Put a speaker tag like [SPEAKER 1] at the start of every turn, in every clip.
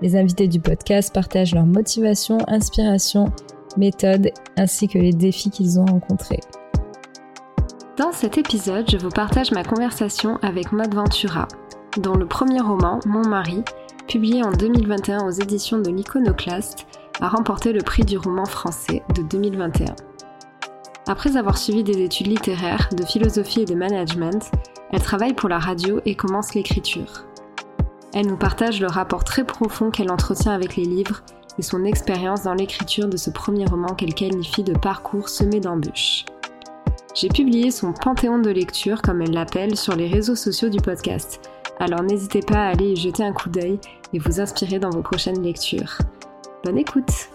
[SPEAKER 1] Les invités du podcast partagent leurs motivations, inspirations, méthodes ainsi que les défis qu'ils ont rencontrés. Dans cet épisode, je vous partage ma conversation avec Maud Ventura, dont le premier roman, Mon mari, publié en 2021 aux éditions de l'Iconoclaste, a remporté le prix du roman français de 2021. Après avoir suivi des études littéraires, de philosophie et de management, elle travaille pour la radio et commence l'écriture. Elle nous partage le rapport très profond qu'elle entretient avec les livres et son expérience dans l'écriture de ce premier roman qu'elle qualifie de parcours semé d'embûches. J'ai publié son panthéon de lecture, comme elle l'appelle, sur les réseaux sociaux du podcast. Alors n'hésitez pas à aller y jeter un coup d'œil et vous inspirer dans vos prochaines lectures. Bonne écoute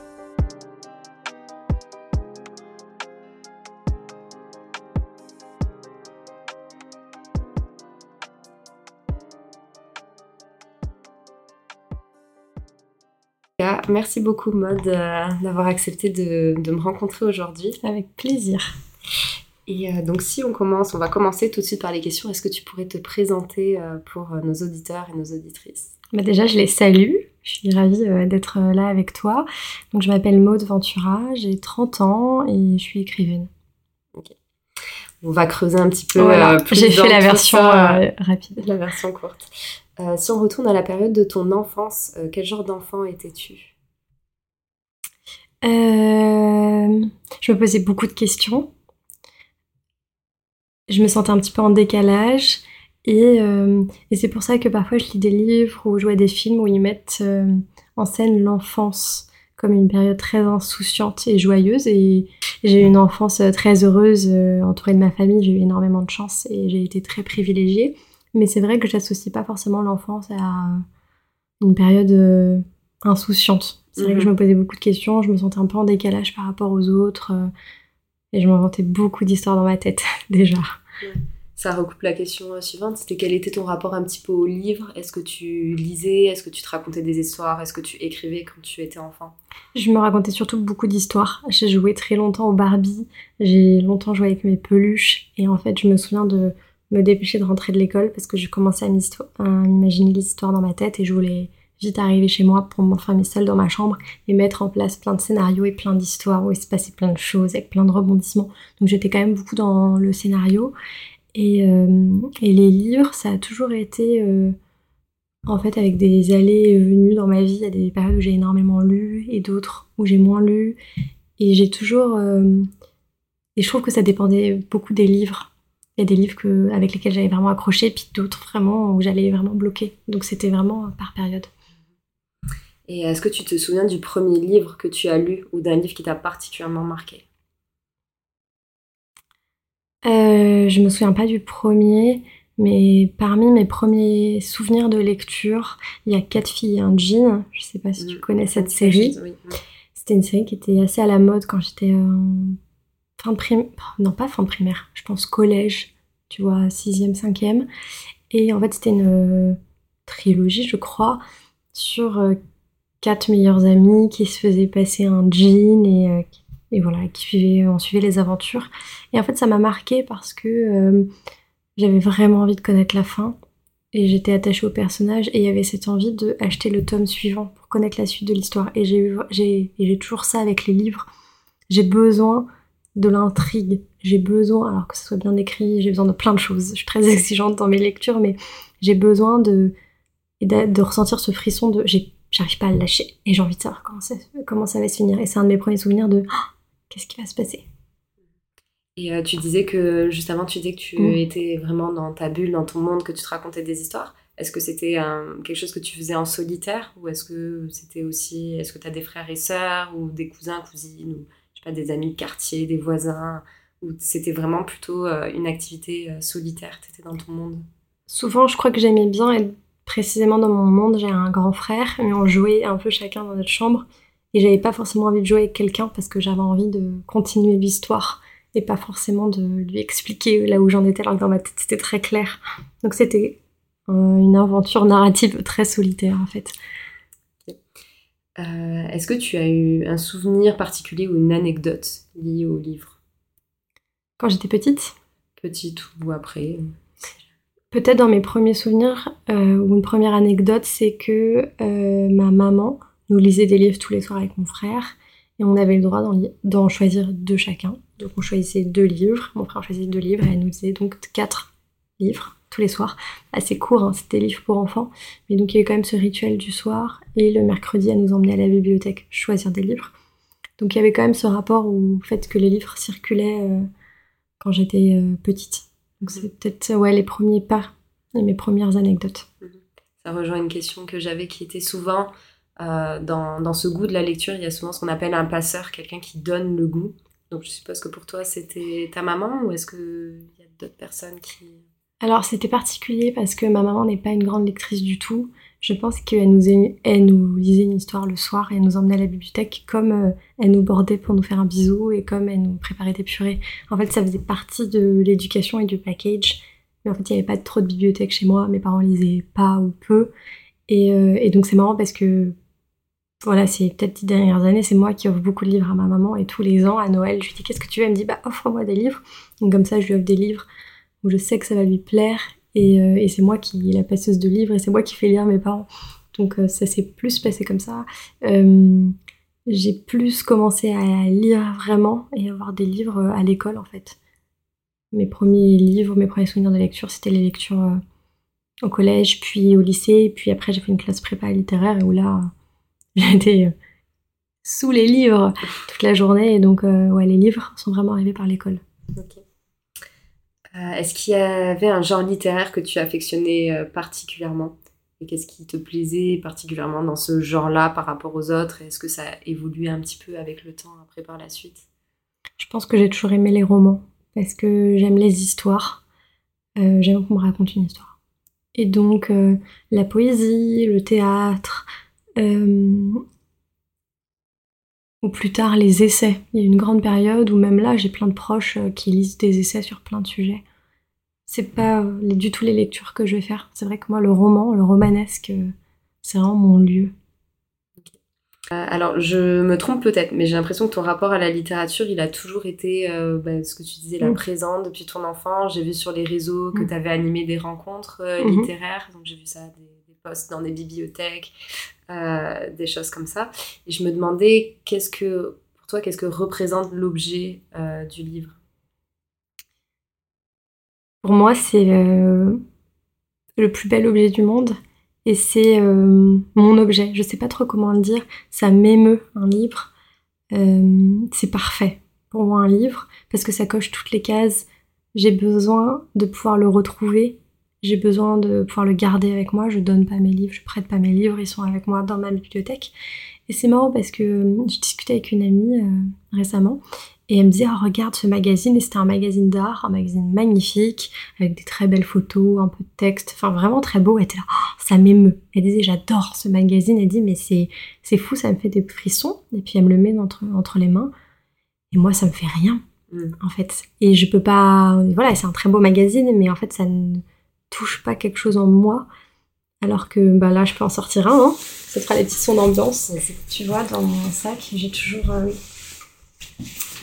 [SPEAKER 1] Merci beaucoup, Maud, euh, d'avoir accepté de, me rencontrer aujourd'hui.
[SPEAKER 2] Avec plaisir.
[SPEAKER 1] Et euh, donc, si on commence, on va commencer tout de suite par les questions. Est-ce que tu pourrais te présenter euh, pour nos auditeurs et nos auditrices?
[SPEAKER 2] Bah Déjà, je les salue. Je suis ravie d'être là avec toi. Donc, je m'appelle Maud Ventura, j'ai 30 ans et je suis écrivaine.
[SPEAKER 1] Ok. On va creuser un petit peu
[SPEAKER 2] J'ai fait la version rapide.
[SPEAKER 1] La version courte. si on retourne à la période de ton enfance, quel genre d'enfant étais-tu?
[SPEAKER 2] Euh, je me posais beaucoup de questions. Je me sentais un petit peu en décalage. Et, euh, c'est pour ça que parfois je lis des livres ou je vois des films où ils mettent euh, en scène l'enfance comme une période très insouciante et joyeuse. Et j'ai eu une enfance très heureuse, entourée de ma famille. J'ai eu énormément de chance et j'ai été très privilégiée. Mais c'est vrai que j'associe pas forcément l'enfance à une période insouciante. C'est vrai que je mhm. me posais beaucoup de questions, je me sentais un peu en décalage par rapport aux autres. Euh, et je m'inventais beaucoup d'histoires dans ma tête, déjà.
[SPEAKER 1] Ça recoupe la question euh, suivante, c'était quel était ton rapport un petit peu au livre? Est-ce que tu lisais? Est-ce que tu te racontais des histoires? Est-ce que tu écrivais quand tu étais enfant?
[SPEAKER 2] Je me racontais surtout beaucoup d'histoires. J'ai joué très longtemps au Barbie, j'ai longtemps joué avec mes peluches, et en fait je me souviens de me dépêcher de rentrer de l'école parce que je commençais à m'imaginer l'histoire dans ma tête et je voulais vite arriver chez moi pour m'enfermer seule dans ma chambre et mettre en place plein de scénarios et plein d'histoires où il se passait plein de choses avec plein de rebondissements. Donc j'étais quand même beaucoup dans le scénario. Et, euh, les livres, ça a toujours été euh, en fait avec des allées et venues dans ma vie. Il y a des périodes où j'ai énormément lu et d'autres où j'ai moins lu. Et j'ai toujours... Euh, et je trouve que ça dépendait beaucoup des livres. Il y a des livres que, avec lesquels j'avais vraiment accroché, puis d'autres vraiment où j'allais vraiment bloquer. Donc c'était vraiment par période.
[SPEAKER 1] Et est-ce que tu te souviens du premier livre que tu as lu ou d'un livre qui t'a particulièrement marqué?
[SPEAKER 2] Euh, Je me souviens pas du premier, mais parmi mes premiers souvenirs de lecture, il y a Quatre filles et un jean. Je sais pas si tu mm. connais cette série. C'était une série qui était assez à la mode quand j'étais fin de primaire. Non, pas fin de primaire, je pense collège, tu vois, 6e, 5e. Et en fait, c'était une trilogie, je crois, sur euh, quatre meilleurs amis qui se faisaient passer un jean et, euh, et voilà, qui suivaient, on suivait les aventures. Et en fait, ça m'a marqué parce que euh, j'avais vraiment envie de connaître la fin et j'étais attachée au personnage et il y avait cette envie de acheter le tome suivant pour connaître la suite de l'histoire. Et j'ai toujours ça avec les livres. J'ai besoin de l'intrigue. J'ai besoin, alors que ce soit bien écrit, j'ai besoin de plein de choses. Je suis très exigeante dans mes lectures, mais j'ai besoin de, de, de ressentir ce frisson de j'ai j'arrive pas à le lâcher. Et j'ai envie de savoir comment ça, comment ça va se finir. Et c'est un de mes premiers souvenirs de oh, qu'est-ce qui va se passer.
[SPEAKER 1] Et euh, tu disais que, juste avant, tu disais que tu mm. étais vraiment dans ta bulle, dans ton monde, que tu te racontais des histoires. Est-ce que c'était quelque chose que tu faisais en solitaire ou est-ce que c'était aussi, est-ce que tu as des frères et sœurs ou des cousins, cousines ou je sais pas, des amis de quartier, des voisins ou c'était vraiment plutôt euh, une activité euh, solitaire, tu étais dans ton monde?
[SPEAKER 2] Souvent, je crois que j'aimais bien être précisément dans mon monde, j'ai un grand frère, mais on jouait un peu chacun dans notre chambre. Et j'avais pas forcément envie de jouer avec quelqu'un parce que j'avais envie de continuer l'histoire et pas forcément de lui expliquer là où j'en étais alors que dans ma tête c'était très clair. Donc c'était une aventure narrative très solitaire en fait.
[SPEAKER 1] Euh, est-ce que tu as eu un souvenir particulier ou une anecdote liée au livre?
[SPEAKER 2] Quand j'étais petite?
[SPEAKER 1] Petite ou après?
[SPEAKER 2] Peut-être dans mes premiers souvenirs, euh, ou une première anecdote, c'est que euh, ma maman nous lisait des livres tous les soirs avec mon frère, et on avait le droit d'en choisir deux chacun. Donc on choisissait deux livres, mon frère choisissait deux livres, et elle nous disait donc quatre livres tous les soirs. Assez court, hein, c'était livres pour enfants. Mais donc il y avait quand même ce rituel du soir. Et le mercredi, à nous emmener à la bibliothèque choisir des livres. Donc il y avait quand même ce rapport au fait que les livres circulaient euh, quand j'étais petite. Donc c'est peut-être ouais, les premiers pas et mes premières anecdotes.
[SPEAKER 1] Ça rejoint une question que j'avais qui était souvent euh, dans, dans, ce goût de la lecture, il y a souvent ce qu'on appelle un passeur, quelqu'un qui donne le goût. Donc je suppose que pour toi c'était ta maman ou est-ce qu'il y a d'autres personnes qui...
[SPEAKER 2] Alors c'était particulier parce que ma maman n'est pas une grande lectrice du tout. Je pense qu'elle nous, elle nous lisait une histoire le soir et elle nous emmenait à la bibliothèque comme euh, elle nous bordait pour nous faire un bisou et comme elle nous préparait des purées. En fait ça faisait partie de l'éducation et du package. Mais en fait il n'y avait pas trop de bibliothèque chez moi, mes parents lisaient pas ou peu. Et, euh, donc c'est marrant parce que voilà, c'est peut-être les dernières années, c'est moi qui offre beaucoup de livres à ma maman et tous les ans à Noël, je lui dis qu'est-ce que tu veux Elle me dit bah offre-moi des livres. Donc comme ça je lui offre des livres où je sais que ça va lui plaire et, euh, et c'est moi qui la passeuse de livres et c'est moi qui fais lire mes parents. Donc euh, ça s'est plus passé comme ça. Euh, j'ai plus commencé à lire vraiment et avoir des livres à l'école en fait. Mes premiers livres, mes premiers souvenirs de lecture, c'était les lectures au collège, puis au lycée, puis après j'ai fait une classe prépa littéraire où là j'étais sous les livres toute la journée et donc ouais les livres sont vraiment arrivés par l'école.
[SPEAKER 1] Euh, est-ce qu'il y avait un genre littéraire que tu affectionnais euh, particulièrement? Et qu'est-ce qui te plaisait particulièrement dans ce genre-là par rapport aux autres? Est-ce que ça a évolué un petit peu avec le temps après par la suite?
[SPEAKER 2] Je pense que j'ai toujours aimé les romans parce que j'aime les histoires. Euh, j'aime qu'on me raconte une histoire. Et donc la poésie, le théâtre, ou plus tard les essais. Il y a une grande période où même là j'ai plein de proches euh, qui lisent des essais sur plein de sujets. C'est pas euh, du tout les lectures que je vais faire. C'est vrai que moi le roman, le romanesque, euh, c'est vraiment mon lieu.
[SPEAKER 1] Alors, je me trompe peut-être, mais j'ai l'impression que ton rapport à la littérature, il a toujours été, bah, ce que tu disais, la mm. présente depuis ton enfant. J'ai vu sur les réseaux que mm. tu avais animé des rencontres mm-hmm. littéraires, donc j'ai vu ça, des, des posts dans des bibliothèques. Euh, des choses comme ça. Et je me demandais, qu'est-ce que, pour toi, qu'est-ce que représente l'objet euh, du livre?
[SPEAKER 2] Pour moi, c'est euh, le plus bel objet du monde. Et c'est mon objet. Je sais pas trop comment le dire. Ça m'émeut, un livre. c'est parfait pour moi, un livre, parce que ça coche toutes les cases. J'ai besoin de pouvoir le retrouver j'ai besoin de pouvoir le garder avec moi. Je donne pas mes livres, je prête pas mes livres, ils sont avec moi dans ma bibliothèque. Et c'est marrant parce que euh, je discutais avec une amie euh, récemment et elle me disait oh, regarde ce magazine et c'était un magazine d'art, un magazine magnifique avec des très belles photos, un peu de texte, enfin vraiment très beau. Elle était là oh, ça m'émeut. Elle disait j'adore ce magazine. Elle dit mais c'est c'est fou, ça me fait des frissons. Et puis elle me le met entre entre les mains et moi ça me fait rien mm. en fait. Et je peux pas voilà c'est un très beau magazine mais en fait ça ne touche pas quelque chose en moi. Alors que bah là, je peux en sortir un. Hein. Ce sera les petits sons d'ambiance. Tu vois, dans mon sac, j'ai toujours, euh,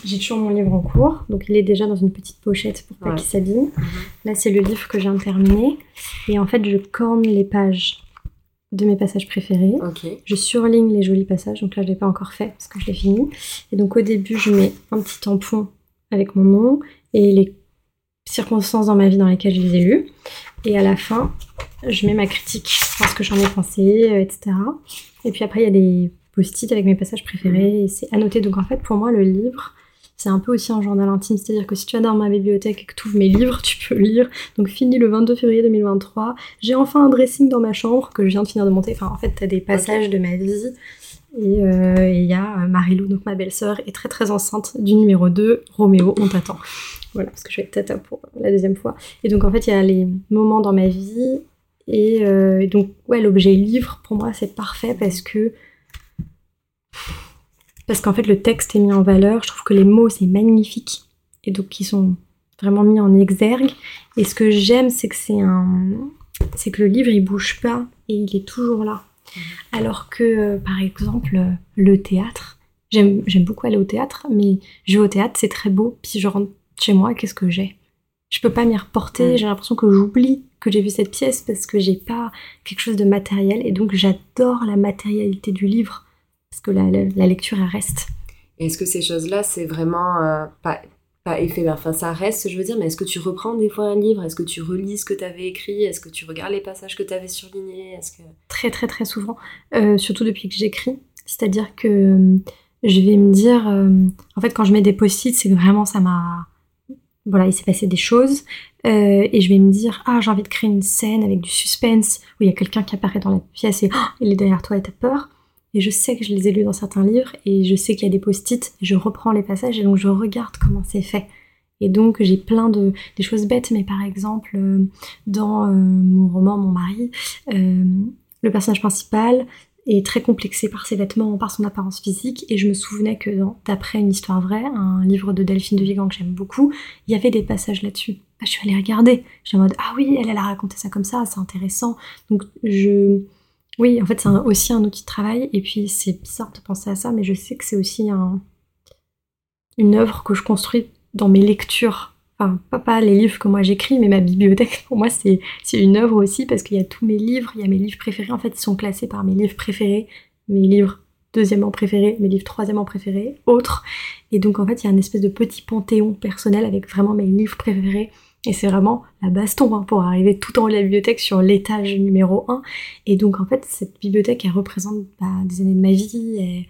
[SPEAKER 2] j'ai toujours mon livre en cours. Donc, il est déjà dans une petite pochette pour pas qu'il s'abîme. Mhm. Là, c'est le livre que j'ai terminé. Et en fait, je corne les pages de mes passages préférés. Je surligne les jolis passages. Donc là, je l'ai pas encore fait parce que je l'ai fini. Et donc, au début, je mets un petit tampon avec mon nom et les circonstances dans ma vie dans lesquelles je les ai lues. Et à la fin, je mets ma critique, ce que j'en ai pensé, euh, etc. Et puis après, il y a des post-it avec mes passages préférés et c'est annoté. Donc en fait, pour moi, le livre, c'est un peu aussi un journal intime. C'est-à-dire que si tu vas dans ma bibliothèque et que tu ouvres mes livres, tu peux lire. Donc fini le 22 février 2023. J'ai enfin un dressing dans ma chambre que je viens de finir de monter. Enfin, en fait, tu as des passages de ma vie. Euh, et il y a euh, Marilou, donc ma belle-sœur, est très très enceinte du numéro 2. Roméo, on t'attend. Voilà, parce que je vais être tata pour la deuxième fois. Et donc en fait, il y a les moments dans ma vie Et donc, ouais, l'objet livre, pour moi, c'est parfait parce que parce qu'en fait le texte est mis en valeur, je trouve que les mots c'est magnifique et donc ils sont vraiment mis en exergue et ce que j'aime c'est que c'est un c'est que le livre il bouge pas et il est toujours là. Alors que euh, par exemple le théâtre, j'aime beaucoup aller au théâtre mais je vais au théâtre, c'est très beau puis je rentre chez moi, qu'est-ce que j'ai? Je peux pas m'y reporter, mhm. j'ai l'impression que j'oublie que j'ai vu cette pièce parce que j'ai pas quelque chose de matériel et donc j'adore la matérialité du livre parce que la, lecture, elle reste.
[SPEAKER 1] Est-ce que ces choses-là, c'est vraiment euh, pas, pas éphémère Enfin, ça reste, je veux dire, mais est-ce que tu reprends des fois un livre? Est-ce que tu relis ce que tu avais écrit? Est-ce que tu regardes les passages que tu avais surlignés.
[SPEAKER 2] Très, très, très souvent. Euh, surtout depuis que j'écris. C'est-à-dire que euh, je vais me dire... en fait, quand je mets des post-it, c'est que vraiment, ça m'a... Voilà, il s'est passé des choses. et je vais me dire, ah, j'ai envie de créer une scène avec du suspense, où il y a quelqu'un qui apparaît dans la pièce et oh, il est derrière toi et t'as peur. Et je sais que je les ai lus dans certains livres et je sais qu'il y a des post-it, je reprends les passages et donc je regarde comment c'est fait. Et donc j'ai plein de des choses bêtes, mais par exemple euh, dans euh, mon roman Mon mari, euh, le personnage principal est très complexé par ses vêtements, par son apparence physique, et je me souvenais que dans D'après une histoire vraie, un livre de Delphine de Vigan que j'aime beaucoup, il y avait des passages là-dessus. Bah, je suis allée regarder, je suis en mode ah oui, elle, elle a raconté ça comme ça, c'est intéressant. Donc je oui, en fait, c'est aussi un outil de travail. Et puis, c'est bizarre de penser à ça, mais je sais que c'est aussi une œuvre que je construis dans mes lectures. Enfin, pas, les livres que moi j'écris, mais ma bibliothèque, pour moi, c'est une œuvre aussi parce qu'il y a tous mes livres, il y a mes livres préférés. En fait, ils sont classés par mes livres préférés, mes livres deuxièmement préférés, mes livres troisièmement préférés, autres. Et donc, en fait, il y a une espèce de petit panthéon personnel avec vraiment mes livres préférés et c'est vraiment la baston hein, pour arriver tout en haut de la bibliothèque sur l'étage numéro 1. Et donc en fait, cette bibliothèque, elle représente bah, des années de ma vie, et,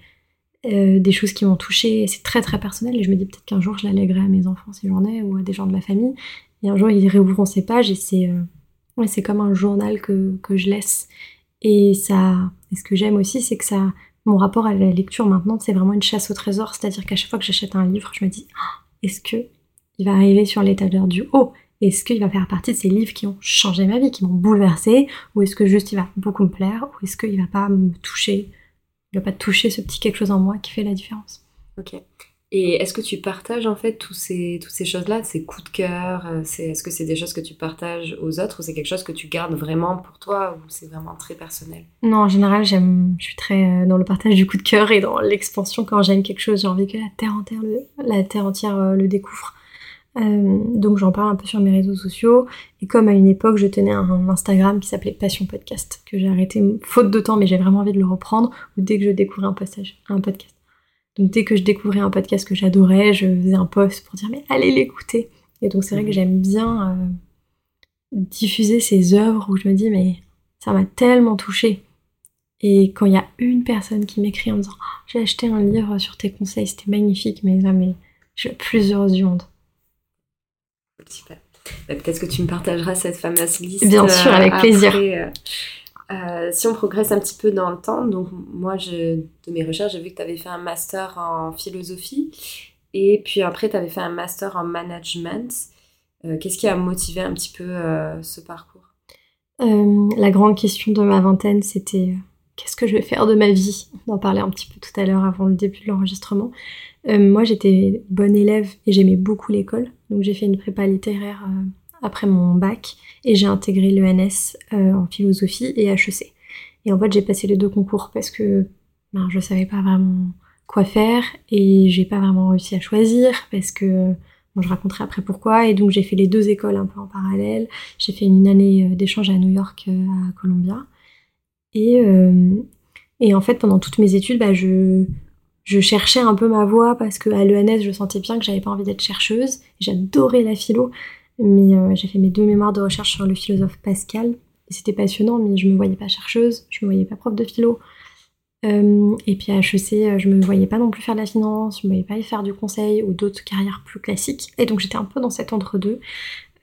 [SPEAKER 2] euh, des choses qui m'ont touchée. C'est très très personnel et je me dis peut-être qu'un jour je la lèguerai à mes enfants si j'en ai ou à des gens de ma famille. Et un jour ils réouvriront ces pages et c'est euh, ouais, comme un journal que, que je laisse. Et ça, et ce que j'aime aussi, c'est que ça, mon rapport à la lecture maintenant, c'est vraiment une chasse au trésor. C'est-à-dire qu'à chaque fois que j'achète un livre, je me dis, ah, est-ce que il va arriver sur l'étagère du haut Est-ce qu'il va faire partie de ces livres qui ont changé ma vie, qui m'ont bouleversé Ou est-ce que juste il va beaucoup me plaire Ou est-ce qu'il va pas me toucher Il va pas toucher ce petit quelque chose en moi qui fait la différence?
[SPEAKER 1] Ok. Et est-ce que tu partages en fait tous ces, toutes ces choses-là, ces coups de cœur euh, Est-ce que c'est des choses que tu partages aux autres ou c'est quelque chose que tu gardes vraiment pour toi ou c'est vraiment très personnel?
[SPEAKER 2] Non, en général, j'aime, je suis très euh, dans le partage du coup de cœur et dans l'expansion. Quand j'aime quelque chose, j'ai envie que la terre entière le, la terre entière, euh, le découvre. Euh, donc j'en parle un peu sur mes réseaux sociaux. Et comme à une époque, je tenais un Instagram qui s'appelait Passion Podcast, que j'ai arrêté faute de temps, mais j'ai vraiment envie de le reprendre, ou dès que je découvrais un, passage, un podcast. Donc dès que je découvrais un podcast que j'adorais, je faisais un post pour dire mais allez l'écouter. Et donc c'est vrai que mhm. j'aime bien euh, diffuser ces œuvres où je me dis mais ça m'a tellement touchée. Et quand il y a une personne qui m'écrit en me disant oh, j'ai acheté un livre sur tes conseils, c'était magnifique, mais là mais je suis la plus heureuse du monde.
[SPEAKER 1] Super. Bah, peut-être que tu me partageras cette fameuse liste.
[SPEAKER 2] Bien sûr, avec euh, plaisir. Euh,
[SPEAKER 1] euh, si on progresse un petit peu dans le temps, donc moi, je, de mes recherches, j'ai vu que tu avais fait un master en philosophie et puis après, tu avais fait un master en management. Qu'est-ce qui a motivé un petit peu ce parcours?
[SPEAKER 2] La grande question de ma vingtaine, c'était qu'est-ce que je vais faire de ma vie? On en parlait un petit peu tout à l'heure avant le début de l'enregistrement. moi, j'étais bonne élève et j'aimais beaucoup l'école. Donc j'ai fait une prépa littéraire euh, après mon bac et j'ai intégré l'ENS euh, en philosophie et HEC. Et en fait j'ai passé les deux concours parce que ben, je savais pas vraiment quoi faire et j'ai pas vraiment réussi à choisir parce que bon, je raconterai après pourquoi et donc j'ai fait les deux écoles un peu en parallèle. J'ai fait une année euh, d'échange à New York à Columbia et et en fait pendant toutes mes études bah, je je cherchais un peu ma voie parce que à l'ENS, je sentais bien que j'avais pas envie d'être chercheuse. J'adorais la philo, mais euh, j'ai fait mes deux mémoires de recherche sur le philosophe Pascal. C'était passionnant, mais je me voyais pas chercheuse, je me voyais pas prof de philo. Euh, et puis à HEC, euh, je me voyais pas non plus faire de la finance, je me voyais pas faire du conseil ou d'autres carrières plus classiques. Et donc j'étais un peu dans cet entre-deux.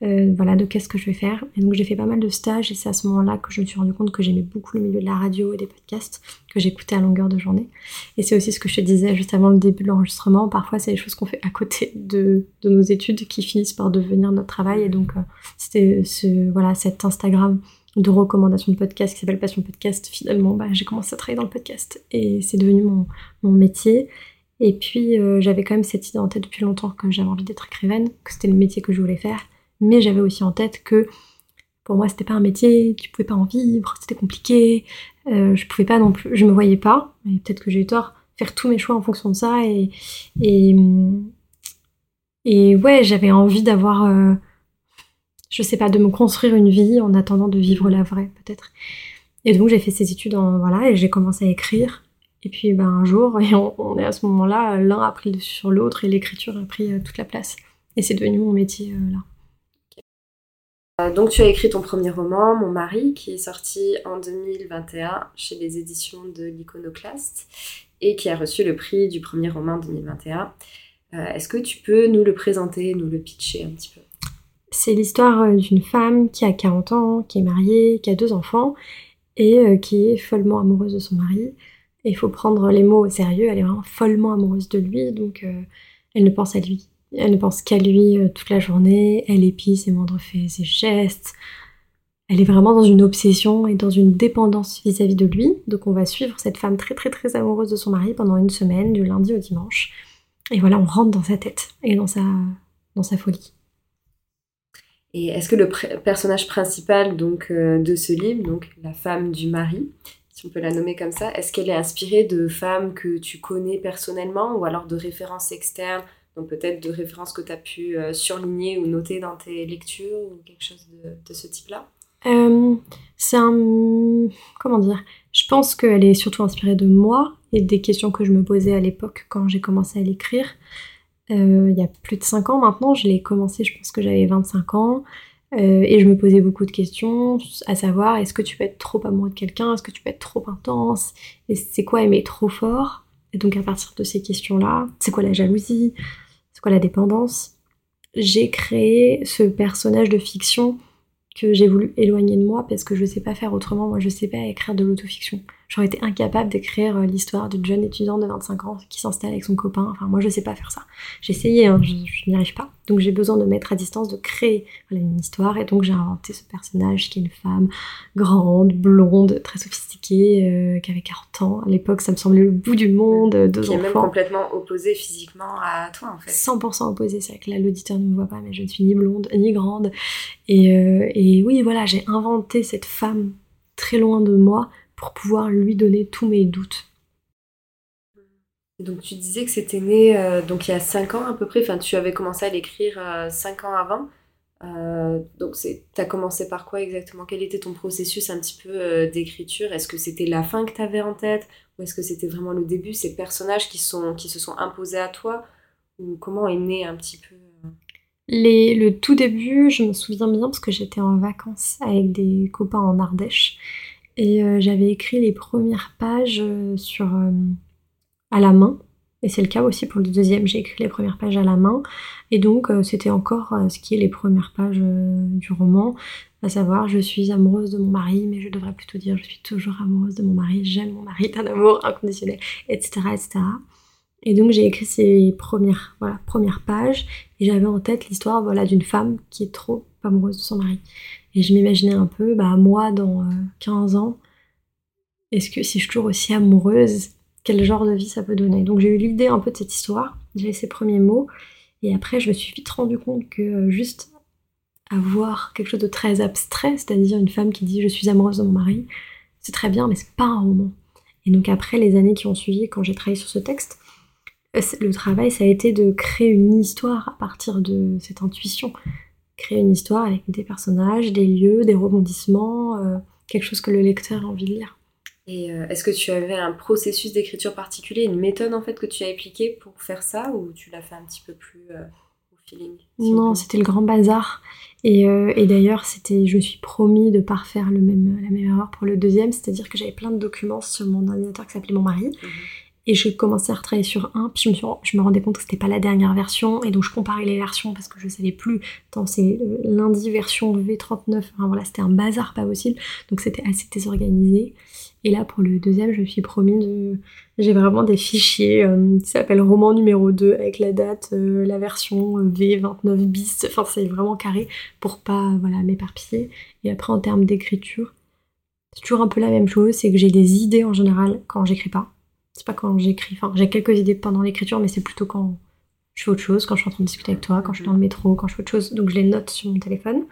[SPEAKER 2] Euh, voilà, de qu'est-ce que je vais faire. Et donc j'ai fait pas mal de stages et c'est à ce moment-là que je me suis rendu compte que j'aimais beaucoup le milieu de la radio et des podcasts que j'écoutais à longueur de journée. Et c'est aussi ce que je te disais juste avant le début de l'enregistrement. Parfois, c'est des choses qu'on fait à côté de, de, nos études qui finissent par devenir notre travail. Et donc euh, c'était ce, voilà, cet Instagram de recommandations de podcast qui s'appelle Passion Podcast, finalement, bah, j'ai commencé à travailler dans le podcast et c'est devenu mon, mon, métier. Et puis, euh, j'avais quand même cette idée en tête depuis longtemps que j'avais envie d'être écrivaine, que c'était le métier que je voulais faire. Mais j'avais aussi en tête que pour moi, c'était pas un métier, tu pouvais pas en vivre, c'était compliqué. Euh, je pouvais pas non plus, je me voyais pas, et peut-être que j'ai eu tort, faire tous mes choix en fonction de ça. Et, et, ouais, j'avais envie d'avoir. Euh, je sais pas, de me construire une vie en attendant de vivre la vraie, peut-être. Et donc j'ai fait ces études voilà, et j'ai commencé à écrire. Et puis ben, un jour, et on, est à ce moment-là, l'un a pris sur l'autre et l'écriture a pris euh, toute la place. Et c'est devenu mon métier euh, là.
[SPEAKER 1] Euh, donc tu as écrit ton premier roman, Mon mari, qui est sorti en 2021 chez les éditions de l'Iconoclaste et qui a reçu le prix du premier roman 2021. Est-ce que tu peux nous le présenter, nous le pitcher un petit peu?
[SPEAKER 2] C'est l'histoire euh, d'une femme qui a 40 ans, qui est mariée, qui a deux enfants et euh, qui est follement amoureuse de son mari. Il faut prendre les mots au sérieux, elle est vraiment follement amoureuse de lui, donc euh, elle ne pense à lui. Elle ne pense qu'à lui toute la journée, elle épie ses moindres faits, ses gestes. Elle est vraiment dans une obsession et dans une dépendance vis-à-vis -vis de lui. Donc on va suivre cette femme très très très amoureuse de son mari pendant une semaine, du lundi au dimanche. Et voilà, on rentre dans sa tête et dans sa, dans sa folie.
[SPEAKER 1] Et est-ce que le personnage principal donc euh, de ce livre, donc la femme du mari, si on peut la nommer comme ça, est-ce qu'elle est inspirée de femmes que tu connais personnellement ou alors de références externes, donc peut-être de références que tu as pu euh, surligner ou noter dans tes lectures ou quelque chose de, ce type-là?
[SPEAKER 2] Euh, C'est un... comment dire? Je pense qu'elle est surtout inspirée de moi et des questions que je me posais à l'époque quand j'ai commencé à l'écrire. Euh, il y a plus de 5 ans maintenant. Je l'ai commencé, je pense que j'avais 25 ans. Et je me posais beaucoup de questions, à savoir est-ce que tu peux être trop amoureux de quelqu'un, est-ce que tu peux être trop intense, et c'est quoi aimer trop fort? Et donc à partir de ces questions-là, c'est quoi la jalousie, c'est quoi la dépendance? J'ai créé ce personnage de fiction que j'ai voulu éloigner de moi parce que je sais pas faire autrement. Moi, je sais pas écrire de l'autofiction. J'aurais été incapable d'écrire euh, l'histoire d'une jeune étudiante de 25 ans qui s'installe avec son copain. Enfin, moi, je sais pas faire ça. J'ai essayé, hein, je, n'y arrive pas. Donc, j'ai besoin de mettre à distance, de créer une histoire. Et donc, j'ai inventé ce personnage qui est une femme grande, blonde, très sophistiquée, euh, qui avait 40 ans. À l'époque, ça me semblait le bout du monde, euh, deux
[SPEAKER 1] qui est même complètement opposée physiquement à toi, en fait. 100%
[SPEAKER 2] opposée. C'est vrai que là, l'auditeur ne me voit pas, mais je ne suis ni blonde, ni grande. Et, et oui, voilà, j'ai inventé cette femme très loin de moi pour pouvoir lui donner tous mes doutes.
[SPEAKER 1] Donc tu disais que c'était né euh, donc il y a 5 ans à peu près, enfin tu avais commencé à l'écrire 5 euh, ans avant. Euh, donc tu as commencé par quoi exactement? Quel était ton processus un petit peu d'écriture? Est-ce que c'était la fin que tu avais en tête? Ou est-ce que c'était vraiment le début, ces personnages qui, sont, qui se sont imposés à toi? Ou comment est né un petit peu
[SPEAKER 2] Les, le tout début, je me souviens bien parce que j'étais en vacances avec des copains en Ardèche et euh, j'avais écrit les premières pages euh, sur, euh, à la main. Et c'est le cas aussi pour le deuxième, j'ai écrit les premières pages à la main. Et donc c'était encore ce qui est les premières pages du roman, à savoir je suis amoureuse de mon mari, mais je devrais plutôt dire je suis toujours amoureuse de mon mari, j'aime mon mari d'un amour inconditionnel, etc. etc. Et donc j'ai écrit ces premières, voilà, premières pages et j'avais en tête l'histoire voilà, d'une femme qui est trop amoureuse de son mari. Et je m'imaginais un peu, bah, moi, dans 15 euh, ans, est-ce que si je suis toujours aussi amoureuse, quel genre de vie ça peut donner? Donc j'ai eu l'idée un peu de cette histoire, j'ai ces premiers mots, et après je me suis vite rendu compte que euh, juste avoir quelque chose de très abstrait, c'est-à-dire une femme qui dit je suis amoureuse de mon mari, c'est très bien, mais c'est pas un roman. Et donc après les années qui ont suivi, quand j'ai travaillé sur ce texte, euh, le travail ça a été de créer une histoire à partir de cette intuition, créer une histoire avec des personnages, des lieux, des rebondissements, euh, quelque chose que le lecteur a envie de lire.
[SPEAKER 1] Et euh, est-ce que tu avais un processus d'écriture particulier, une méthode en fait que tu as appliquée pour faire ça ou tu l'as fait un petit peu plus euh, au feeling
[SPEAKER 2] Non, c'était le grand bazar. Et, et d'ailleurs, c'était, je me suis promis de ne pas refaire le même, la même erreur pour le deuxième, c'est-à-dire que j'avais plein de documents sur mon ordinateur qui s'appelait Mon mari. Mhm. Et je commençais à retravailler sur un, puis je me, je me rendais compte que c'était pas la dernière version, et donc je comparais les versions parce que je savais plus. Tant c'est lundi version V39, enfin voilà, c'était un bazar pas possible, donc c'était assez désorganisé. Et là, pour le deuxième, je me suis promis de. J'ai vraiment des fichiers euh, qui s'appellent roman numéro 2 avec la date, euh, la version euh, V29 bis, enfin c'est vraiment carré pour pas voilà, m'éparpiller. Et après, en termes d'écriture, c'est toujours un peu la même chose, c'est que j'ai des idées en général quand j'écris pas. C'est pas quand j'écris, enfin j'ai quelques idées pendant l'écriture, mais c'est plutôt quand je fais autre chose, quand je suis en train de discuter avec toi, quand je suis dans le métro, quand je fais autre chose. Donc je les note sur mon téléphone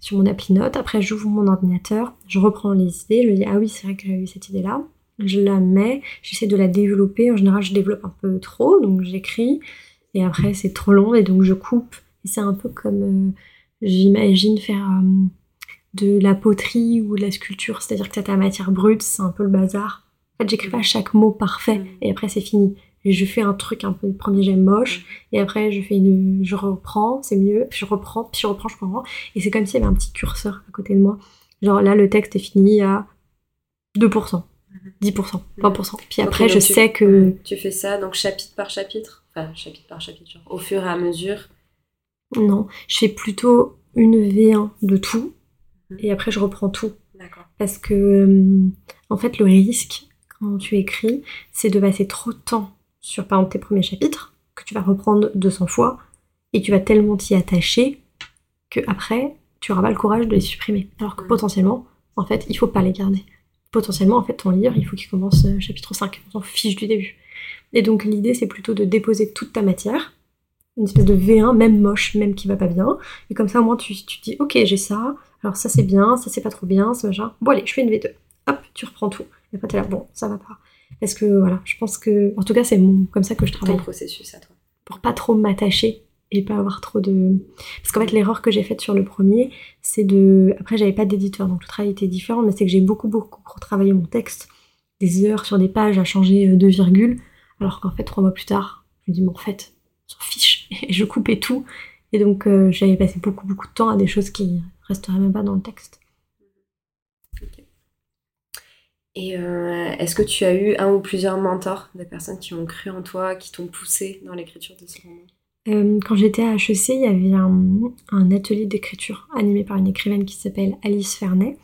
[SPEAKER 2] sur mon appli note. Après, j'ouvre mon ordinateur, je reprends les idées, je me dis ah oui, c'est vrai que j'avais eu cette idée-là. Je la mets, j'essaie de la développer. En général, je développe un peu trop, donc j'écris. Et après, c'est trop long et donc je coupe. Et c'est un peu comme euh, j'imagine faire euh, de la poterie ou de la sculpture, c'est-à-dire que tu as ta matière brute, c'est un peu le bazar. En fait, j'écris pas chaque mot parfait mm. et après c'est fini je fais un truc un peu, le premier j'aime moche, et après je fais une, je reprends, c'est mieux, puis je reprends, puis je reprends, je reprends, et c'est comme s'il y avait un petit curseur à côté de moi. Genre là, le texte est fini à 2%, 10%, 20%. Puis après, je sais que...
[SPEAKER 1] Tu fais ça, donc chapitre par chapitre? Enfin, chapitre par chapitre, genre, au fur et à mesure?
[SPEAKER 2] Non, je fais plutôt une V1 de tout, mhm. et après je reprends tout.
[SPEAKER 1] D'accord.
[SPEAKER 2] Parce que, euh, en fait, le risque, quand tu écris, c'est de passer trop de temps sur par exemple tes premiers chapitres, que tu vas reprendre 200 fois, et tu vas tellement t'y attacher que après tu n'auras pas le courage de les supprimer. Alors que potentiellement, en fait, il faut pas les garder. Potentiellement, en fait, ton livre, il faut qu'il commence euh, chapitre 5. On s'en fiche du début. Et donc l'idée, c'est plutôt de déposer toute ta matière, une espèce de V1, même moche, même qui va pas bien. Et comme ça, au moins, tu, tu dis, ok, j'ai ça, alors ça c'est bien, ça c'est pas trop bien, ça machin. Bon, allez, je fais une V2. Hop, tu reprends tout. Et après, t'es là, bon, ça va pas. Parce que voilà, je pense que, en tout cas, c'est comme ça que je travaille.
[SPEAKER 1] Ton processus à toi.
[SPEAKER 2] Pour pas trop m'attacher et pas avoir trop de. Parce qu'en fait, l'erreur que j'ai faite sur le premier, c'est de. Après, j'avais pas d'éditeur, donc le travail était différent, mais c'est que j'ai beaucoup, beaucoup retravaillé mon texte, des heures sur des pages à changer euh, de virgule, alors qu'en fait, trois mois plus tard, je me dis, mais en fait, s'en fiche, et je coupais tout. Et donc, euh, j'avais passé beaucoup, beaucoup de temps à des choses qui resteraient même pas dans le texte.
[SPEAKER 1] Et euh, est-ce que tu as eu un ou plusieurs mentors, des personnes qui ont cru en toi, qui t'ont poussé dans l'écriture de ce roman?
[SPEAKER 2] Euh, Quand j'étais à HEC, il y avait un, atelier d'écriture animé par une écrivaine qui s'appelle Alice Fernet.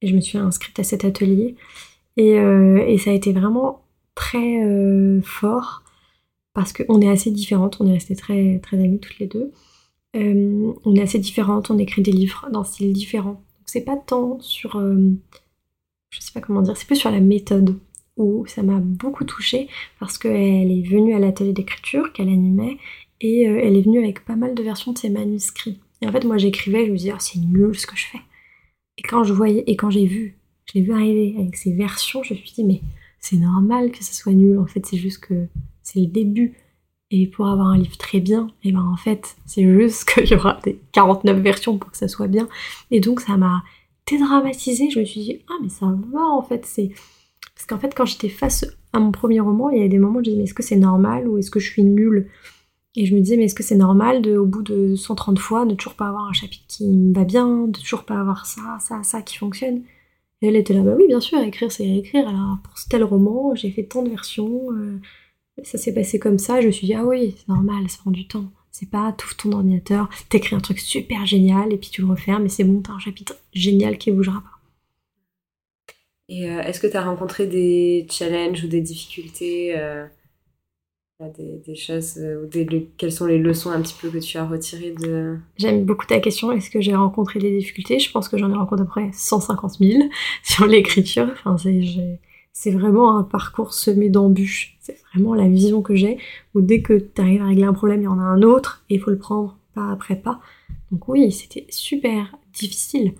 [SPEAKER 2] Et je me suis inscrite à cet atelier. Et, euh, ça a été vraiment très fort parce qu'on est assez différentes, on est resté très, très amies toutes les deux. on est assez différentes, on écrit des livres d'un style différent. Donc c'est pas tant sur je sais pas comment dire, c'est plus sur la méthode où ça m'a beaucoup touchée parce qu'elle est venue à l'atelier d'écriture qu'elle animait et euh, elle est venue avec pas mal de versions de ses manuscrits. Et en fait, moi j'écrivais, je me disais, oh, c'est nul ce que je fais. Et quand je voyais, et quand j'ai vu, je l'ai vu arriver avec ces versions, je me suis dit, mais c'est normal que ça soit nul. En fait, c'est juste que c'est le début. Et pour avoir un livre très bien, et eh ben en fait, c'est juste qu'il y aura des 49 versions pour que ça soit bien. Et donc ça m'a dédramatisé, je me suis dit, ah mais ça va en fait, c'est... Parce qu'en fait quand j'étais face à mon premier roman, il y a des moments où je disais, mais est-ce que c'est normal ou est-ce que je suis nulle? Et je me disais, mais est-ce que c'est normal de, au bout de 130 fois, de toujours pas avoir un chapitre qui me va bien, de toujours pas avoir ça, ça, ça qui fonctionne? Et elle était là, bah oui, bien sûr, écrire c'est écrire. Alors pour tel roman, j'ai fait tant de versions, euh, ça s'est passé comme ça, je me suis dit, ah oui, c'est normal, ça prend du temps. C'est pas tout ton ordinateur, t'écris un truc super génial et puis tu le refermes et c'est bon, t'as un chapitre génial qui bougera pas.
[SPEAKER 1] Et euh, est-ce que tu as rencontré des challenges ou des difficultés, euh, des, choses, euh, ou des, quelles sont les leçons un petit peu que tu as retirées de...
[SPEAKER 2] J'aime beaucoup ta question, est-ce que j'ai rencontré des difficultés? Je pense que j'en ai rencontré à peu près 150 000 sur l'écriture. Enfin, c'est c'est vraiment un parcours semé d'embûches. C'est vraiment la vision que j'ai, où dès que tu arrives à régler un problème, il y en a un autre, et il faut le prendre pas après pas. Donc oui, c'était super difficile,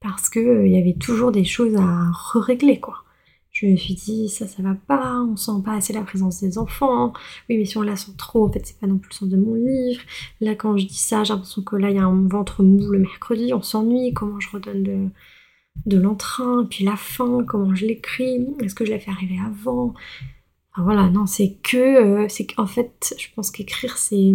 [SPEAKER 2] parce qu'il euh, il y avait toujours des choses à régler quoi. Je me suis dit, ça, ça va pas, on sent pas assez la présence des enfants. Oui, mais si on la sent trop, en fait, c'est pas non plus le sens de mon livre. Là, quand je dis ça, j'ai l'impression que là, il y a un ventre mou le mercredi, on s'ennuie, comment je redonne le, de l'entrain, puis la fin, comment je l'écris, est-ce que je l'ai fait arriver avant? Voilà, non, c'est que, euh, c'est qu'en fait, je pense qu'écrire, c'est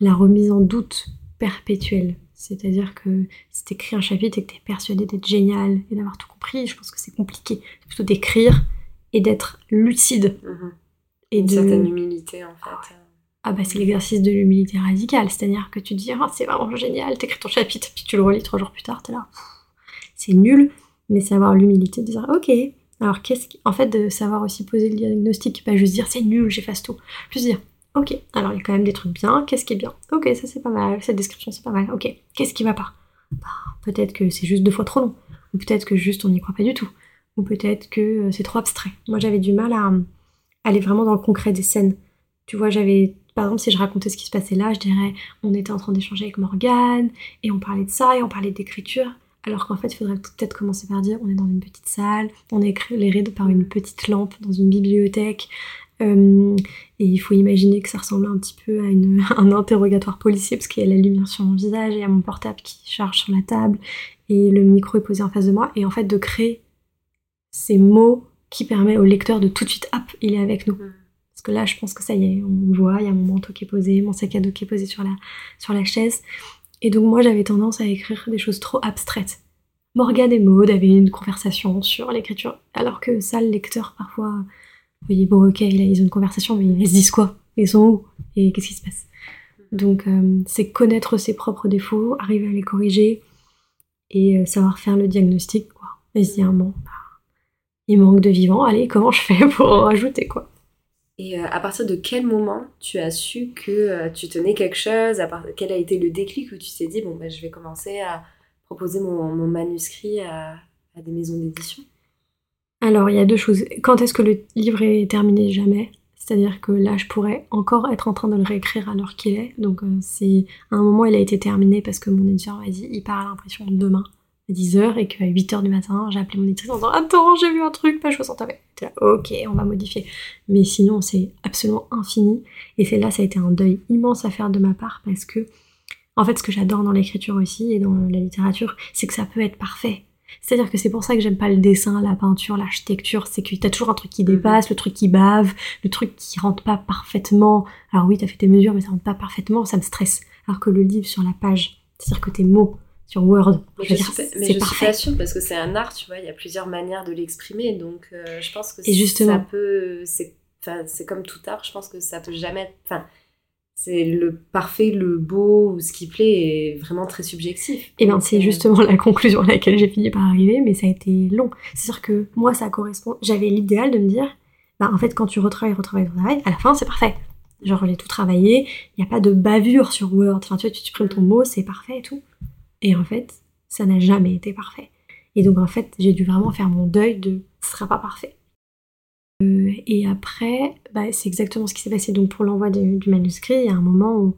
[SPEAKER 2] la remise en doute perpétuelle. C'est-à-dire que si t'écris un chapitre et que t'es persuadé d'être génial et d'avoir tout compris, je pense que c'est compliqué. C'est plutôt d'écrire et d'être lucide.
[SPEAKER 1] Mhm.
[SPEAKER 2] Et
[SPEAKER 1] Une
[SPEAKER 2] de...
[SPEAKER 1] certaine humilité, en fait.
[SPEAKER 2] Ah bah c'est l'exercice de l'humilité radicale, c'est-à-dire que tu te dis oh, c'est vraiment génial, t'écris ton chapitre, puis tu le relis trois jours plus tard, t'es là, c'est nul, mais c'est avoir l'humilité de dire ok, alors qu'est-ce qui... En fait de savoir aussi poser le diagnostic, pas juste dire c'est nul, j'efface tout, juste dire ok, alors il y a quand même des trucs bien, qu'est-ce qui est bien? Ok, ça c'est pas mal, cette description c'est pas mal, ok, qu'est-ce qui va pas? Bah, Peut-être que c'est juste deux fois trop long, ou peut-être que juste on n'y croit pas du tout, ou peut-être que euh, c'est trop abstrait. Moi j'avais du mal à aller vraiment dans le concret des scènes. Tu vois, j'avais par exemple, si je racontais ce qui se passait là, je dirais on était en train d'échanger avec Morgane et on parlait de ça et on parlait d'écriture. Alors qu'en fait, il faudrait peut-être commencer par dire on est dans une petite salle, on est éclairé par une petite lampe dans une bibliothèque. Euh, et il faut imaginer que ça ressemble un petit peu à une, un interrogatoire policier parce qu'il y a la lumière sur mon visage et à mon portable qui charge sur la table et le micro est posé en face de moi. Et en fait, de créer ces mots qui permet au lecteur de tout de suite, hop, il est avec nous.
[SPEAKER 1] Mhm.
[SPEAKER 2] Parce que là, je pense que ça y est, on voit, il y a mon manteau qui est posé, mon sac à dos qui est posé sur la, sur la chaise. Et donc moi, j'avais tendance à écrire des choses trop abstraites. Morgane et Maud avaient une conversation sur l'écriture, alors que ça, le lecteur, parfois, vous voyez, bon, ok, ils ont une conversation, mais ils se disent quoi? Ils sont où? Et qu'est-ce qui se passe? Donc, euh, c'est connaître ses propres défauts, arriver à les corriger, et euh, savoir faire le diagnostic, quoi. Et se dire, bon, bah, il manque de vivant, allez, comment je fais pour en rajouter, quoi?
[SPEAKER 1] Et euh, à partir de quel moment tu as su que euh, tu tenais quelque chose? À part... Quel a été le déclic où tu t'es dit, bon, bah, je vais commencer à proposer mon, mon manuscrit à, à des maisons d'édition?
[SPEAKER 2] Alors, il y a deux choses. Quand est-ce que le livre est terminé? Jamais. C'est-à-dire que là, je pourrais encore être en train de le réécrire l'heure qu'il est. Donc, euh, à un moment, il a été terminé parce que mon éditeur m'a dit il part à l'impression demain à 10h et qu'à 8h du matin, j'ai appelé mon éditrice en disant Attends, j'ai vu un truc, page 69. T'es là, ok, on va modifier. Mais sinon, c'est absolument infini. Et c'est là, ça a été un deuil immense à faire de ma part parce que, en fait, ce que j'adore dans l'écriture aussi et dans la littérature, c'est que ça peut être parfait. C'est-à-dire que c'est pour ça que j'aime pas le dessin, la peinture, l'architecture, c'est que t'as toujours un truc qui dépasse, le truc qui bave, le truc qui rentre pas parfaitement. Alors oui, t'as fait tes mesures, mais ça rentre pas parfaitement, ça me stresse. Alors que le livre sur la page, c'est-à-dire que tes mots sur Word,
[SPEAKER 1] Mais
[SPEAKER 2] je
[SPEAKER 1] je suis, mais je suis pas sûre parce que c'est un art, tu vois, il y a plusieurs manières de l'exprimer. Donc, euh, je pense que
[SPEAKER 2] Et justement.
[SPEAKER 1] ça peut. C'est comme tout art, je pense que ça peut jamais. être- Enfin, c'est le parfait, le beau ou ce qui plaît est vraiment très subjectif.
[SPEAKER 2] Et ben
[SPEAKER 1] Donc,
[SPEAKER 2] c'est
[SPEAKER 1] euh,
[SPEAKER 2] justement la conclusion à laquelle j'ai fini par arriver, mais ça a été long. C'est sûr que moi, ça correspond. J'avais l'idéal de me dire, bah en fait, quand tu retravailles, retravailles, retravailles, à la fin, c'est parfait. Genre, j'ai tout travaillé, il n'y a pas de bavure sur Word. Enfin, tu vois, tu supprimes ton mot, c'est parfait et tout. Et en fait, ça n'a jamais été parfait. Et donc, en fait, j'ai dû vraiment faire mon deuil de ce sera pas parfait. Euh, et après, bah, c'est exactement ce qui s'est passé. Donc, pour l'envoi du, manuscrit, il y a un moment où,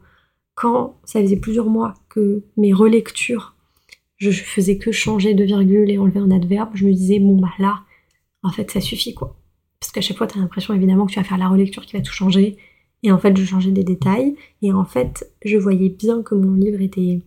[SPEAKER 2] quand ça faisait plusieurs mois que mes relectures je faisais que changer de virgule et enlever un adverbe, je me disais, bon, bah là, en fait, ça suffit, quoi. Parce qu'à chaque fois, tu as l'impression, évidemment, que tu vas faire la relecture qui va tout changer. Et en fait, je changeais des détails. Et en fait, je voyais bien que mon livre était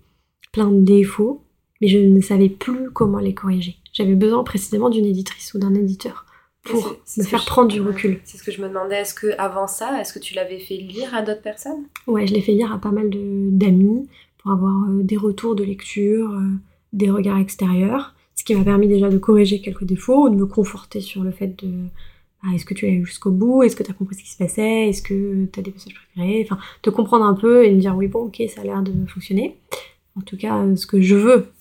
[SPEAKER 2] plein de défauts, mais je ne savais plus comment les corriger. J'avais besoin précisément d'une éditrice ou d'un éditeur pour me
[SPEAKER 1] ce
[SPEAKER 2] faire
[SPEAKER 1] je-
[SPEAKER 2] prendre du recul.
[SPEAKER 1] C'est ce que je me demandais. Est-ce que avant ça, est-ce que tu l'avais fait lire à d'autres personnes?
[SPEAKER 2] Ouais, je l'ai fait lire à pas mal de- d'amis pour avoir euh, des retours de lecture, euh, des regards extérieurs, ce qui m'a permis déjà de corriger quelques défauts, de me conforter sur le fait de ah, est-ce que tu l'as lu jusqu'au bout, est-ce que tu as compris ce qui se passait, est-ce que tu as des passages préférés, enfin, te comprendre un peu et me dire oui, bon, ok, ça a l'air de fonctionner. En tout cas, euh, ce que je veux.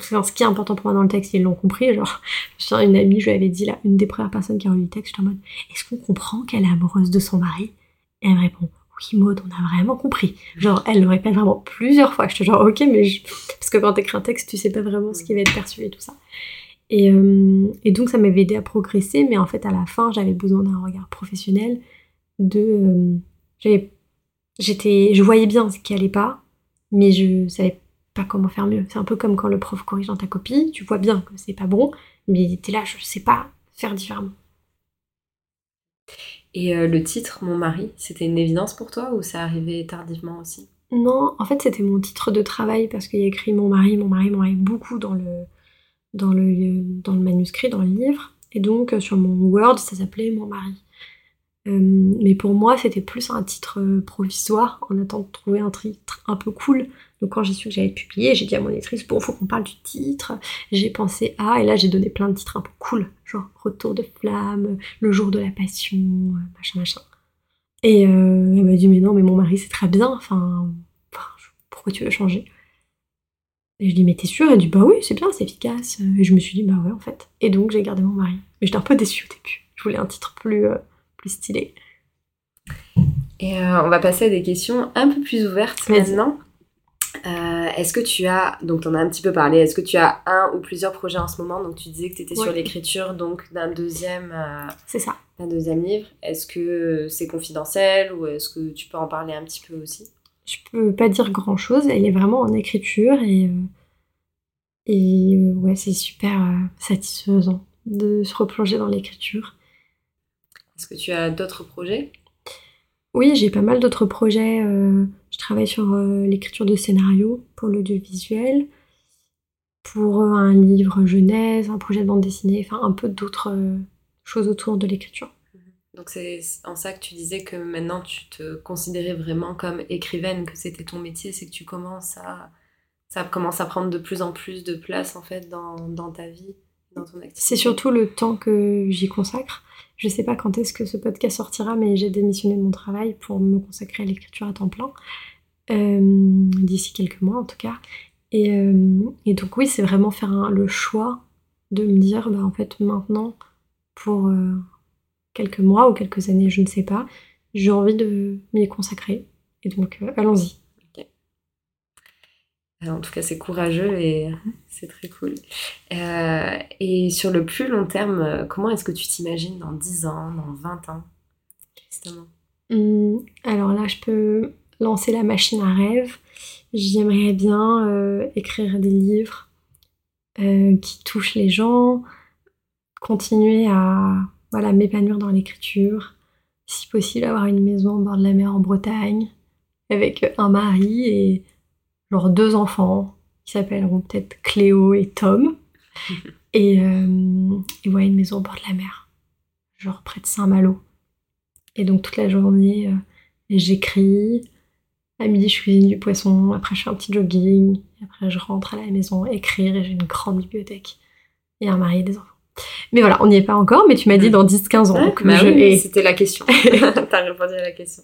[SPEAKER 2] Ce qui est important pour moi dans le texte, ils l'ont compris. Genre, une amie, je lui avais dit là, une des premières personnes qui a relu le texte, j'étais en mode est-ce qu'on comprend qu'elle est amoureuse de son mari? Et elle me répond oui Maud, on a vraiment compris. Genre, elle le répète vraiment plusieurs fois. Je te genre, ok, mais je... parce que quand t'écris un texte, tu sais pas vraiment ce qui va être perçu et tout ça. Et, euh, donc, ça m'avait aidé à progresser, mais en fait, à la fin, j'avais besoin d'un regard professionnel. De, euh, j'étais, je voyais bien ce qui allait pas, mais je savais pas comment faire mieux. C'est un peu comme quand le prof corrige dans ta copie, tu vois bien que c'est pas bon, mais t'es là, je sais pas faire différemment.
[SPEAKER 1] Et euh, le titre, Mon mari, c'était une évidence pour toi ou ça arrivait tardivement aussi?
[SPEAKER 2] Non, en fait, c'était mon titre de travail parce qu'il y a écrit mon mari, mon mari, mon mari beaucoup dans le, dans le, dans le manuscrit, dans le livre. Et donc, euh, sur mon Word, ça s'appelait mon mari. Mais pour moi, c'était plus un titre provisoire en attendant de trouver un titre un peu cool. Donc quand j'ai su que j'allais être publié, j'ai dit à mon éditrice, bon, faut qu'on parle du titre. J'ai pensé à, et là j'ai donné plein de titres un peu cool, genre Retour de flamme, Le jour de la passion, machin, machin. Et euh, elle m'a dit, mais non, mais mon mari c'est très bien, enfin, pourquoi tu veux changer? Et je dis, mais t'es sûre? Elle dit, bah oui, c'est bien, c'est efficace. Et je me suis dit, bah ouais, en fait. Et donc j'ai gardé mon mari. Mais j'étais un peu déçue au début. Je voulais un titre plus, euh, plus stylé.
[SPEAKER 1] Et euh, on va passer à des questions un peu plus ouvertes maintenant. Euh, est-ce que tu as, donc tu en as un petit peu parlé, est-ce que tu as un ou plusieurs projets en ce moment? Donc tu disais que tu étais sur l'écriture donc d'un deuxième, euh,
[SPEAKER 2] c'est ça,
[SPEAKER 1] d'un deuxième livre. Est-ce que c'est confidentiel ou est-ce que tu peux en parler un petit peu aussi?
[SPEAKER 2] Je peux pas dire grand chose. Elle est vraiment en écriture et et ouais c'est super satisfaisant de se replonger dans l'écriture.
[SPEAKER 1] Est-ce que tu as d'autres projets?
[SPEAKER 2] Oui, j'ai pas mal d'autres projets. Je travaille sur euh, l'écriture de scénarios pour l'audiovisuel, pour euh, un livre jeunesse, un projet de bande dessinée, enfin un peu d'autres euh, choses autour de l'écriture.
[SPEAKER 1] Mhm. Donc c'est en ça que tu disais que maintenant tu te considérais vraiment comme écrivaine, que c'était ton métier, c'est que tu commences à ça commence à prendre de plus en plus de place en fait dans, dans ta vie,
[SPEAKER 2] C'est surtout le temps que j'y consacre. Je sais pas quand est-ce que ce podcast sortira, mais j'ai démissionné de mon travail pour me consacrer à l'écriture à temps plein. Euh, d'ici quelques mois en tout cas. Et, euh, donc oui, c'est vraiment faire le choix de me dire, bah en fait maintenant, pour euh, quelques mois ou quelques années, je ne sais pas, j'ai envie de m'y consacrer. Et donc allons-y.
[SPEAKER 1] En tout cas, c'est courageux et c'est très cool. et sur le plus long terme, comment est-ce que tu t'imagines dans 10 ans, dans 20 ans, justement
[SPEAKER 2] mmh, Alors là, je peux lancer la machine à rêve. J'aimerais bien euh, écrire des livres euh, qui touchent les gens, continuer à voilà, m'épanouir dans l'écriture, si possible avoir une maison au bord de la mer en Bretagne, avec un mari et genre deux enfants qui s'appelleront peut-être Cléo et Tom. et, euh, et ouais, une maison au bord de la mer, genre près de Saint-Malo. Et donc toute la journée, j'écris, à midi, je cuisine du poisson, après je fais un petit jogging, après je rentre à la maison écrire et j'ai une grande bibliothèque et un mari et des enfants. Mais voilà, on n'y est pas encore, mais tu m'as dit dans 10-15 ans. donc
[SPEAKER 1] bah oui, c'était la question. T'as répondu à la question.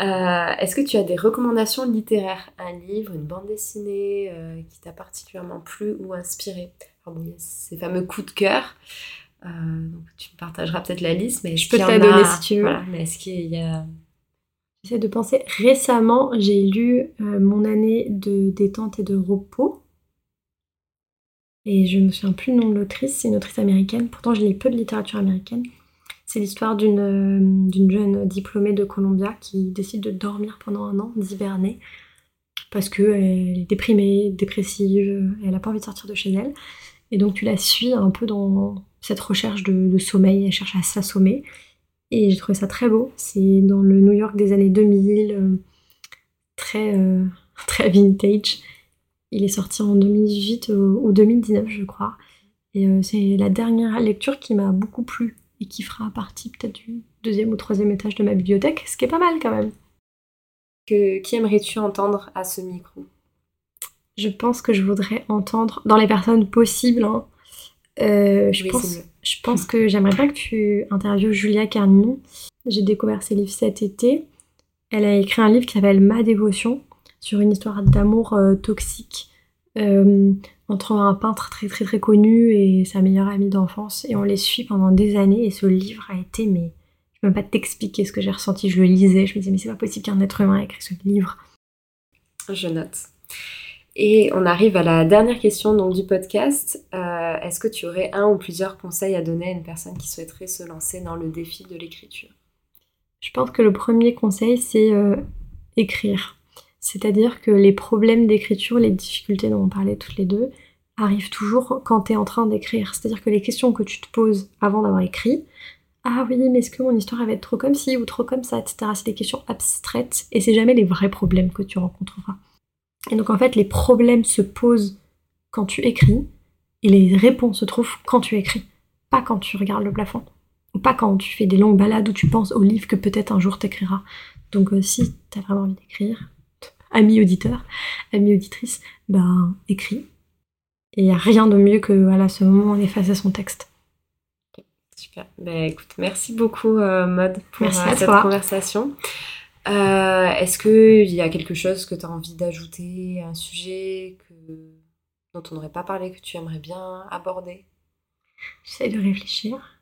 [SPEAKER 1] Euh, est-ce que tu as des recommandations littéraires? Un livre, une bande dessinée euh, qui t'a particulièrement plu ou inspiré? Enfin, bon, Ces fameux coups de cœur. Euh, tu me partageras peut-être la liste, mais
[SPEAKER 2] je peux te la donner si tu veux.
[SPEAKER 1] mais est-ce qu'il y a
[SPEAKER 2] J'essaie de penser. Récemment, j'ai lu Mon année de détente et de repos. Et je me souviens plus le nom de l'autrice, c'est une autrice américaine. Pourtant, je lis peu de littérature américaine. C'est l'histoire d'une euh, jeune diplômée de Columbia qui décide de dormir pendant un an, d'hiberner, parce qu'elle est déprimée, dépressive, elle n'a pas envie de sortir de chez elle. Et donc, tu la suis un peu dans cette recherche de, sommeil, elle cherche à s'assommer. Et j'ai trouvé ça très beau. C'est dans le New York des années 2000, euh, très, euh, très vintage. Il est sorti en 2018 ou 2019, je crois. Et c'est la dernière lecture qui m'a beaucoup plu et qui fera partie peut-être du deuxième ou troisième étage de ma bibliothèque, ce qui est pas mal quand même.
[SPEAKER 1] Que, qui aimerais-tu entendre à ce micro?
[SPEAKER 2] Je pense que je voudrais entendre, dans les personnes possibles, hein, je pense je pense que j'aimerais bien que tu interviewes Julia Carninon. J'ai découvert ses livres cet été. Elle a écrit un livre qui s'appelle Ma dévotion sur une histoire d'amour euh, toxique euh, entre un peintre très très très connu et sa meilleure amie d'enfance. Et on les suit pendant des années. Et ce livre a été, mais je ne peux même pas t'expliquer ce que j'ai ressenti. Je le lisais, je me disais, mais c'est pas possible qu'un être humain ait écrit ce livre.
[SPEAKER 1] Je note. Et on arrive à la dernière question donc, du podcast. Euh, est-ce que tu aurais un ou plusieurs conseils à donner à une personne qui souhaiterait se lancer dans le défi de l'écriture?
[SPEAKER 2] Je pense que le premier conseil, c'est euh, écrire. C'est-à-dire que les problèmes d'écriture, les difficultés dont on parlait toutes les deux, arrivent toujours quand tu es en train d'écrire. C'est-à-dire que les questions que tu te poses avant d'avoir écrit, ah oui, mais est-ce que mon histoire va être trop comme ci ou trop comme ça, etc. C'est des questions abstraites et c'est jamais les vrais problèmes que tu rencontreras. Et donc en fait, les problèmes se posent quand tu écris et les réponses se trouvent quand tu écris, pas quand tu regardes le plafond. pas quand tu fais des longues balades où tu penses au livre que peut-être un jour t'écriras. Donc euh, si t'as vraiment envie d'écrire, ami auditeur, ami auditrice, ben écris. Et il n'y a rien de mieux que voilà, ce moment où on est face à son texte.
[SPEAKER 1] Super. Ben, écoute, merci beaucoup, euh, Mode, pour euh, cette conversation. Euh, est-ce qu'il y a quelque chose que tu as envie d'ajouter, un sujet que, dont on n'aurait pas parlé, que tu aimerais bien aborder?
[SPEAKER 2] J'essaie de réfléchir.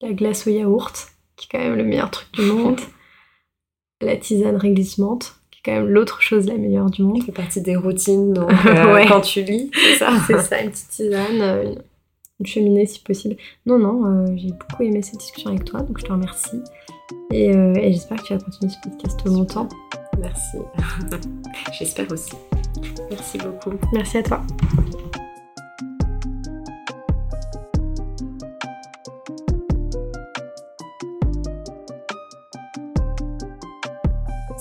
[SPEAKER 2] La glace au yaourt, qui est quand même le meilleur truc du monde. La tisane réglissante, quand même l'autre chose la meilleure du monde.
[SPEAKER 1] Ça fait partie des routines donc, euh, quand tu lis,
[SPEAKER 2] c'est ça C'est ça, une petite tisane, euh, une cheminée si possible. Non, non, euh, j'ai beaucoup aimé cette discussion avec toi, donc je te remercie. Et, et j'espère que tu vas continuer ce podcast longtemps.
[SPEAKER 1] Merci. j'espère aussi. Merci beaucoup.
[SPEAKER 2] Merci à toi.